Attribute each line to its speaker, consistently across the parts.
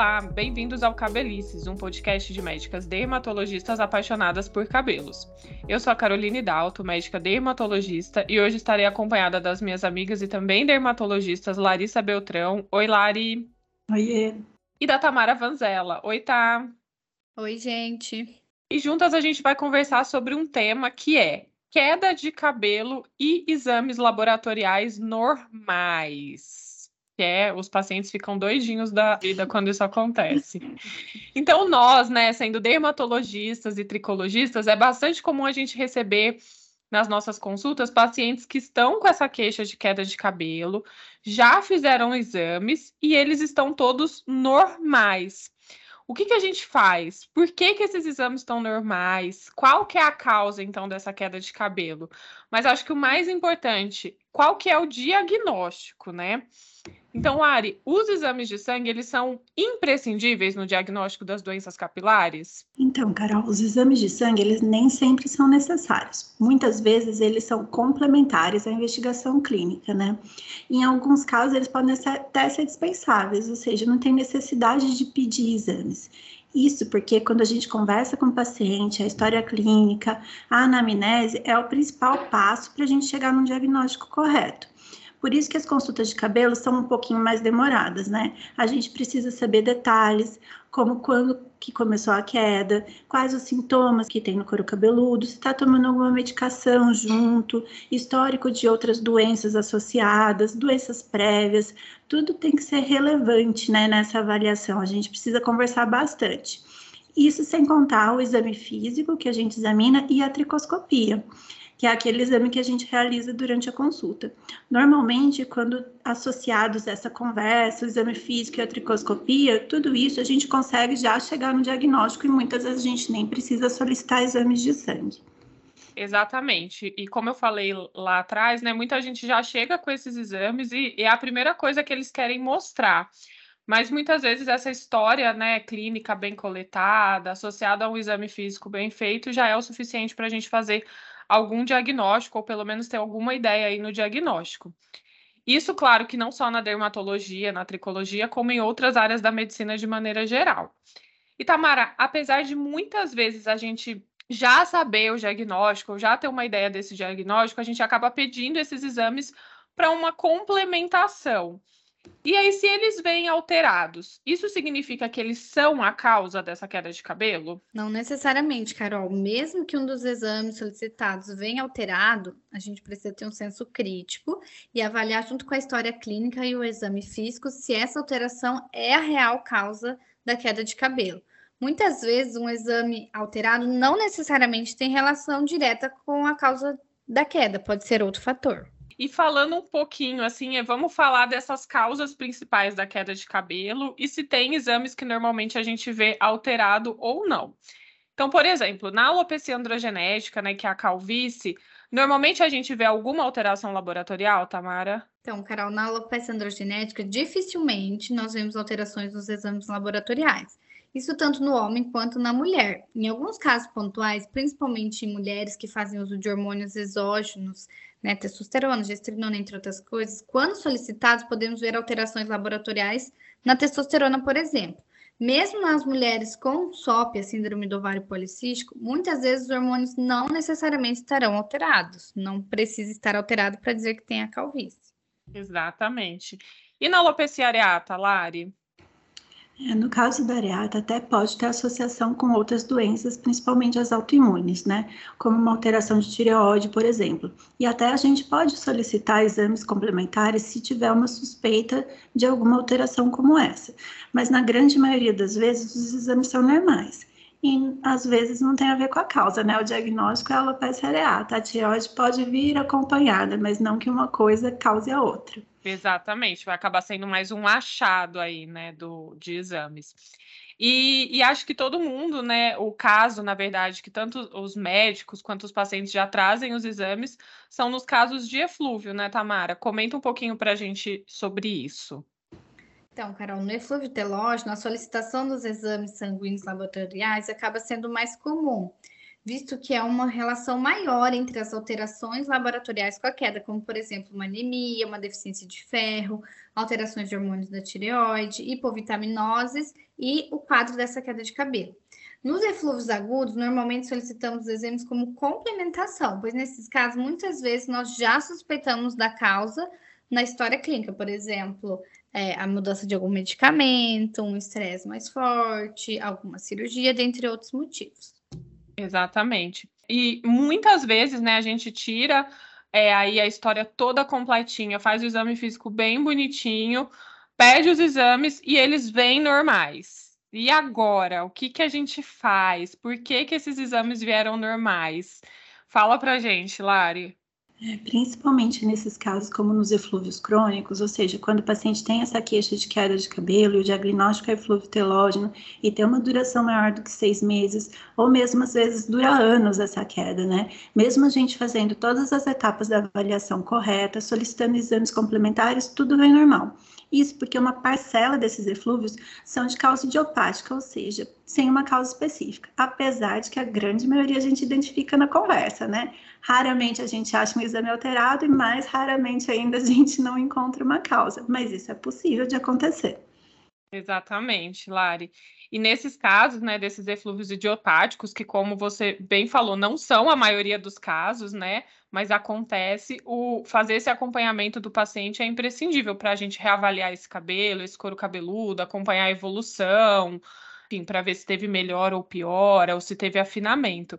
Speaker 1: Olá, bem-vindos ao Cabelices, um podcast de médicas dermatologistas apaixonadas por cabelos. Eu sou a Caroline Dalto, médica dermatologista, e hoje estarei acompanhada das minhas amigas e também dermatologistas Larissa Beltrão. Oi, Lari.
Speaker 2: Oiê.
Speaker 1: E da Tamara Vanzella. Oi, Tá.
Speaker 3: Oi, gente.
Speaker 1: E juntas a gente vai conversar sobre um tema que é queda de cabelo e exames laboratoriais normais que é os pacientes ficam doidinhos da vida quando isso acontece. Então, nós, né, sendo dermatologistas e tricologistas, é bastante comum a gente receber nas nossas consultas pacientes que estão com essa queixa de queda de cabelo, já fizeram exames e eles estão todos normais. O que, que a gente faz? Por que, que esses exames estão normais? Qual que é a causa, então, dessa queda de cabelo? Mas acho que o mais importante, qual que é o diagnóstico, né? Então, Ari, os exames de sangue, eles são imprescindíveis no diagnóstico das doenças capilares?
Speaker 2: Então, Carol, os exames de sangue, eles nem sempre são necessários. Muitas vezes eles são complementares à investigação clínica, né? Em alguns casos, eles podem até ser dispensáveis, ou seja, não tem necessidade de pedir exames. Isso porque quando a gente conversa com o paciente, a história clínica, a anamnese é o principal passo para a gente chegar num diagnóstico correto. Por isso que as consultas de cabelo são um pouquinho mais demoradas, né? A gente precisa saber detalhes, como quando que começou a queda, quais os sintomas que tem no couro cabeludo, se está tomando alguma medicação junto, histórico de outras doenças associadas, doenças prévias, tudo tem que ser relevante, né, nessa avaliação. A gente precisa conversar bastante. Isso sem contar o exame físico que a gente examina e a tricoscopia que é aquele exame que a gente realiza durante a consulta. Normalmente, quando associados a essa conversa, o exame físico e a tricoscopia, tudo isso a gente consegue já chegar no diagnóstico e muitas vezes a gente nem precisa solicitar exames de sangue.
Speaker 1: Exatamente. E como eu falei lá atrás, né, muita gente já chega com esses exames e, e é a primeira coisa que eles querem mostrar. Mas muitas vezes essa história, né, clínica bem coletada, associada a um exame físico bem feito, já é o suficiente para a gente fazer algum diagnóstico, ou pelo menos ter alguma ideia aí no diagnóstico. Isso, claro, que não só na dermatologia, na tricologia, como em outras áreas da medicina de maneira geral. E Tamara, apesar de muitas vezes a gente já saber o diagnóstico, já ter uma ideia desse diagnóstico, a gente acaba pedindo esses exames para uma complementação. E aí, se eles vêm alterados, isso significa que eles são a causa dessa queda de cabelo?
Speaker 3: Não necessariamente, Carol. Mesmo que um dos exames solicitados venha alterado, a gente precisa ter um senso crítico e avaliar junto com a história clínica e o exame físico se essa alteração é a real causa da queda de cabelo. Muitas vezes, um exame alterado não necessariamente tem relação direta com a causa da queda, pode ser outro fator.
Speaker 1: E falando um pouquinho, assim, é, vamos falar dessas causas principais da queda de cabelo e se tem exames que normalmente a gente vê alterado ou não. Então, por exemplo, na alopecia androgenética, né, que é a calvície, normalmente a gente vê alguma alteração laboratorial, Tamara?
Speaker 3: Então, Carol, na alopecia androgenética, dificilmente nós vemos alterações nos exames laboratoriais. Isso tanto no homem quanto na mulher. Em alguns casos pontuais, principalmente em mulheres que fazem uso de hormônios exógenos, né, testosterona, gestrinona, entre outras coisas, quando solicitados, podemos ver alterações laboratoriais na testosterona, por exemplo. Mesmo nas mulheres com SOP, a síndrome do ovário policístico, muitas vezes os hormônios não necessariamente estarão alterados. Não precisa estar alterado para dizer que tem a calvície.
Speaker 1: Exatamente. E na alopecia areata, Lari?
Speaker 2: É, no caso da areata, até pode ter associação com outras doenças, principalmente as autoimunes, né? Como uma alteração de tireoide, por exemplo. E até a gente pode solicitar exames complementares se tiver uma suspeita de alguma alteração como essa. Mas na grande maioria das vezes, os exames são normais. E às vezes não tem a ver com a causa, né? O diagnóstico é alopecia areata. A tireoide pode vir acompanhada, mas não que uma coisa cause a outra.
Speaker 1: Exatamente, vai acabar sendo mais um achado aí, né, do, de exames. E, e, acho que todo mundo, né, o caso, na verdade, que tanto os médicos quanto os pacientes já trazem os exames, são nos casos de eflúvio, né, Tamara? Comenta um pouquinho para a gente sobre isso.
Speaker 3: Então, Carol, no eflúvio telógeno, a solicitação dos exames sanguíneos laboratoriais acaba sendo mais comum. Visto que é uma relação maior entre as alterações laboratoriais com a queda, como, por exemplo, uma anemia, uma deficiência de ferro, alterações de hormônios da tireoide, hipovitaminoses e o quadro dessa queda de cabelo. Nos eflúvios agudos, normalmente solicitamos exames como complementação, pois nesses casos, muitas vezes, nós já suspeitamos da causa na história clínica, por exemplo, é, a mudança de algum medicamento, um estresse mais forte, alguma cirurgia, dentre outros motivos.
Speaker 1: Exatamente. E muitas vezes, né, a gente tira é, aí a história toda completinha, faz o exame físico bem bonitinho, pede os exames e eles vêm normais. E agora, o que, que a gente faz? Por que, que esses exames vieram normais? Fala pra gente, Lari.
Speaker 2: É, principalmente nesses casos, como nos eflúvios crônicos, ou seja, quando o paciente tem essa queixa de queda de cabelo o diagnóstico é eflúvio telógeno e tem uma duração maior do que seis meses, ou mesmo às vezes dura anos essa queda, né? Mesmo a gente fazendo todas as etapas da avaliação correta, solicitando exames complementares, tudo vem normal. Isso porque uma parcela desses eflúvios são de causa idiopática, ou seja, sem uma causa específica, apesar de que a grande maioria a gente identifica na conversa, né? Raramente a gente acha um exame alterado e mais raramente ainda a gente não encontra uma causa, mas isso é possível de acontecer.
Speaker 1: Exatamente, Lari. E nesses casos, né, desses eflúvios idiopáticos, que como você bem falou, não são a maioria dos casos, né, mas acontece, o fazer esse acompanhamento do paciente é imprescindível para a gente reavaliar esse cabelo, esse couro cabeludo, acompanhar a evolução, para ver se teve melhor ou pior, ou se teve afinamento.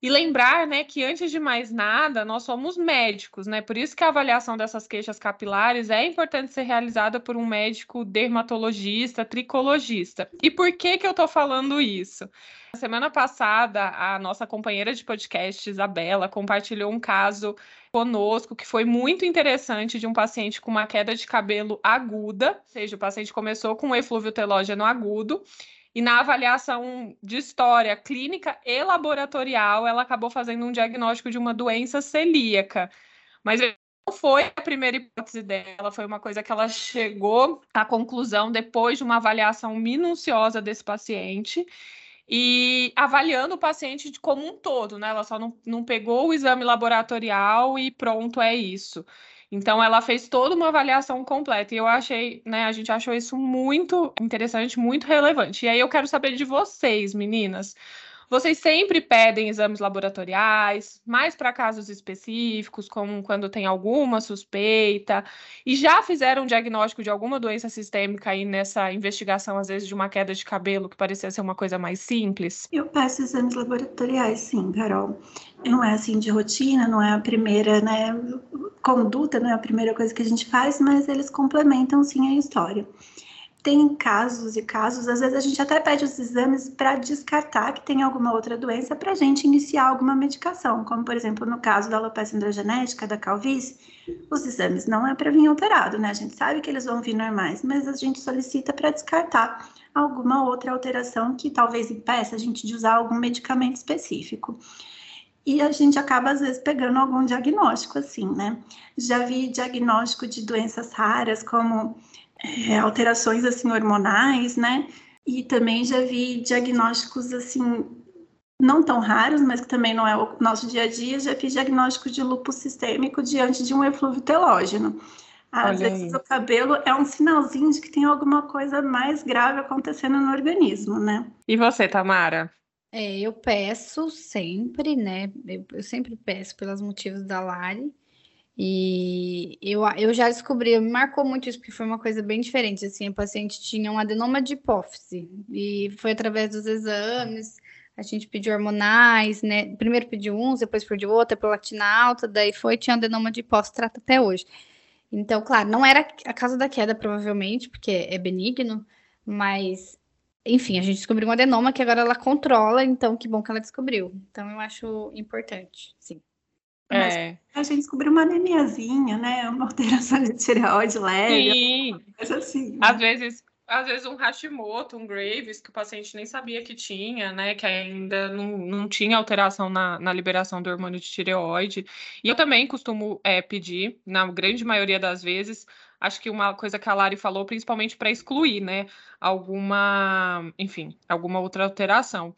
Speaker 1: E lembrar, né, que antes de mais nada, nós somos médicos, né? Por isso que a avaliação dessas queixas capilares é importante ser realizada por um médico dermatologista, tricologista. E por que que eu tô falando isso? Na semana passada, a nossa companheira de podcast, Isabela, compartilhou um caso conosco que foi muito interessante de um paciente com uma queda de cabelo aguda, ou seja, o paciente começou com eflúvio telógeno agudo e na avaliação de história clínica e laboratorial, ela acabou fazendo um diagnóstico de uma doença celíaca. Mas não foi a primeira hipótese dela, foi uma coisa que ela chegou à conclusão depois de uma avaliação minuciosa desse paciente e avaliando o paciente como um todo, né? Ela só não, não pegou o exame laboratorial e pronto, é isso. Então ela fez toda uma avaliação completa e eu achei, né, a gente achou isso muito interessante, muito relevante. E aí eu quero saber de vocês, meninas. Vocês sempre pedem exames laboratoriais, mais para casos específicos, como quando tem alguma suspeita, e já fizeram um diagnóstico de alguma doença sistêmica aí nessa investigação, às vezes, de uma queda de cabelo que parecia ser uma coisa mais simples?
Speaker 2: Eu peço exames laboratoriais, sim, Carol. Não é assim de rotina, não é a primeira, né, conduta, não é a primeira coisa que a gente faz, mas eles complementam sim a história tem casos e casos, às vezes a gente até pede os exames para descartar que tem alguma outra doença para a gente iniciar alguma medicação, como por exemplo no caso da alopecia androgenética, da calvície, os exames não é para vir alterado, né? A gente sabe que eles vão vir normais, mas a gente solicita para descartar alguma outra alteração que talvez impeça a gente de usar algum medicamento específico. E a gente acaba, às vezes, pegando algum diagnóstico, assim, né? Já vi diagnóstico de doenças raras, como é, alterações assim hormonais, né? E também já vi diagnósticos assim não tão raros, mas que também não é o nosso dia a dia, já fiz diagnóstico de lúpus sistêmico diante de um eflúvio telógeno. Às Olha vezes aí. o cabelo é um sinalzinho de que tem alguma coisa mais grave acontecendo no organismo, né?
Speaker 1: E você, Tamara?
Speaker 3: É, eu peço sempre, né? Eu, eu sempre peço pelos motivos da Lari. E eu, eu já descobri, me marcou muito isso, porque foi uma coisa bem diferente. Assim, a paciente tinha um adenoma de hipófise, e foi através dos exames, a gente pediu hormonais, né? Primeiro pediu uns, depois pediu outra, prolactina alta, daí foi, tinha adenoma de hipófise, trata até hoje. Então, claro, não era a causa da queda, provavelmente, porque é benigno, mas, enfim, a gente descobriu um adenoma que agora ela controla, então que bom que ela descobriu. Então, eu acho importante, sim.
Speaker 2: Mas é. a gente descobriu uma anemiazinha, né? Uma alteração de tireoide leve.
Speaker 1: Sim. Assim, né? Às vezes, às vezes um Hashimoto, um Graves, que o paciente nem sabia que tinha, né? Que ainda não, não tinha alteração na, na liberação do hormônio de tireoide. E eu também costumo é, pedir, na grande maioria das vezes, acho que uma coisa que a Lari falou, principalmente para excluir, né? Alguma, enfim, alguma outra alteração.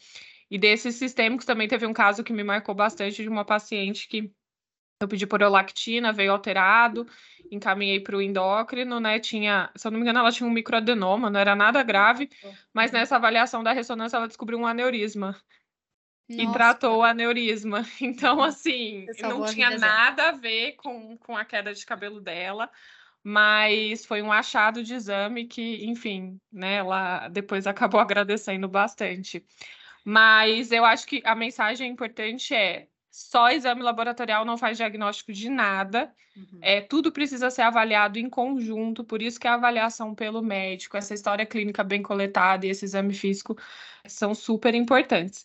Speaker 1: E desses sistêmicos também teve um caso que me marcou bastante de uma paciente que eu pedi por prolactina, veio alterado, encaminhei para o endócrino, né? Tinha, se eu não me engano, ela tinha um microadenoma, não era nada grave, mas nessa avaliação da ressonância ela descobriu um aneurisma. Nossa. E tratou o aneurisma. Então, assim, não tinha nada a ver com, com a queda de cabelo dela, mas foi um achado de exame que, enfim, né, ela depois acabou agradecendo bastante. Mas eu acho que a mensagem importante é só exame laboratorial não faz diagnóstico de nada. Uhum. É, tudo precisa ser avaliado em conjunto, por isso que a avaliação pelo médico, essa história clínica bem coletada e esse exame físico são super importantes.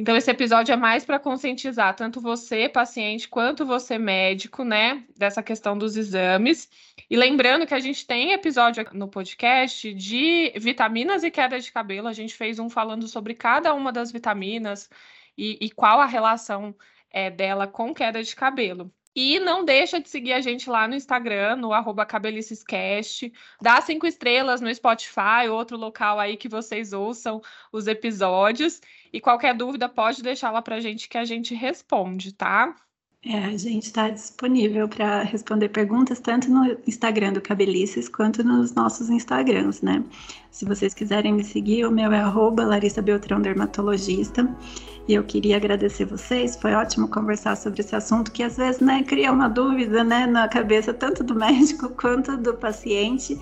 Speaker 1: Então, esse episódio é mais para conscientizar tanto você, paciente, quanto você, médico, né, dessa questão dos exames. E lembrando que a gente tem episódio no podcast de vitaminas e queda de cabelo. A gente fez um falando sobre cada uma das vitaminas e, e qual a relação é, dela com queda de cabelo. E não deixa de seguir a gente lá no Instagram, no arroba cabelicescast. Dá cinco estrelas no Spotify, outro local aí que vocês ouçam os episódios. E qualquer dúvida pode deixar lá pra gente que a gente responde, tá?
Speaker 2: É, a gente está disponível para responder perguntas tanto no Instagram do Cabelices quanto nos nossos Instagrams, né? Se vocês quiserem me seguir, o meu é arroba Larissa Beltrão Dermatologista. E eu queria agradecer vocês, foi ótimo conversar sobre esse assunto que às vezes né, cria uma dúvida né, na cabeça tanto do médico quanto do paciente.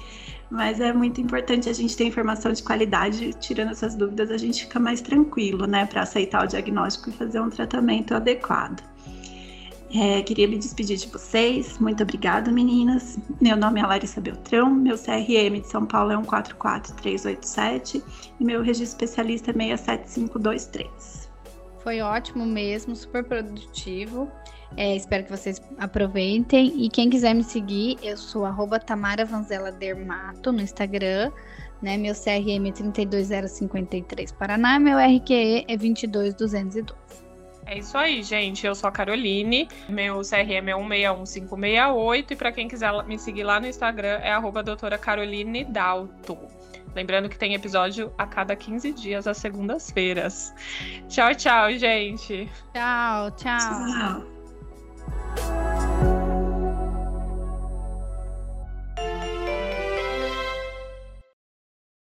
Speaker 2: Mas é muito importante a gente ter informação de qualidade, tirando essas dúvidas, a gente fica mais tranquilo, né, para aceitar o diagnóstico e fazer um tratamento adequado. É, queria me despedir de vocês. Muito obrigada, meninas. Meu nome é Larissa Beltrão, meu CRM de São Paulo é 144387 e meu registro especialista é 67523.
Speaker 3: Foi ótimo mesmo, super produtivo. É, espero que vocês aproveitem. E quem quiser me seguir, eu sou arroba Tamara Vanzela Dermato no Instagram. Né? Meu CRM é 32053 Paraná, meu RQE é 22212.
Speaker 1: É isso aí, gente. Eu sou a Caroline. Meu CRM é 161568. E para quem quiser me seguir lá no Instagram, é arroba doutora Caroline Dalto. Lembrando que tem episódio a cada 15 dias, às segundas-feiras. Tchau, tchau, gente.
Speaker 3: Tchau, tchau. Tchau.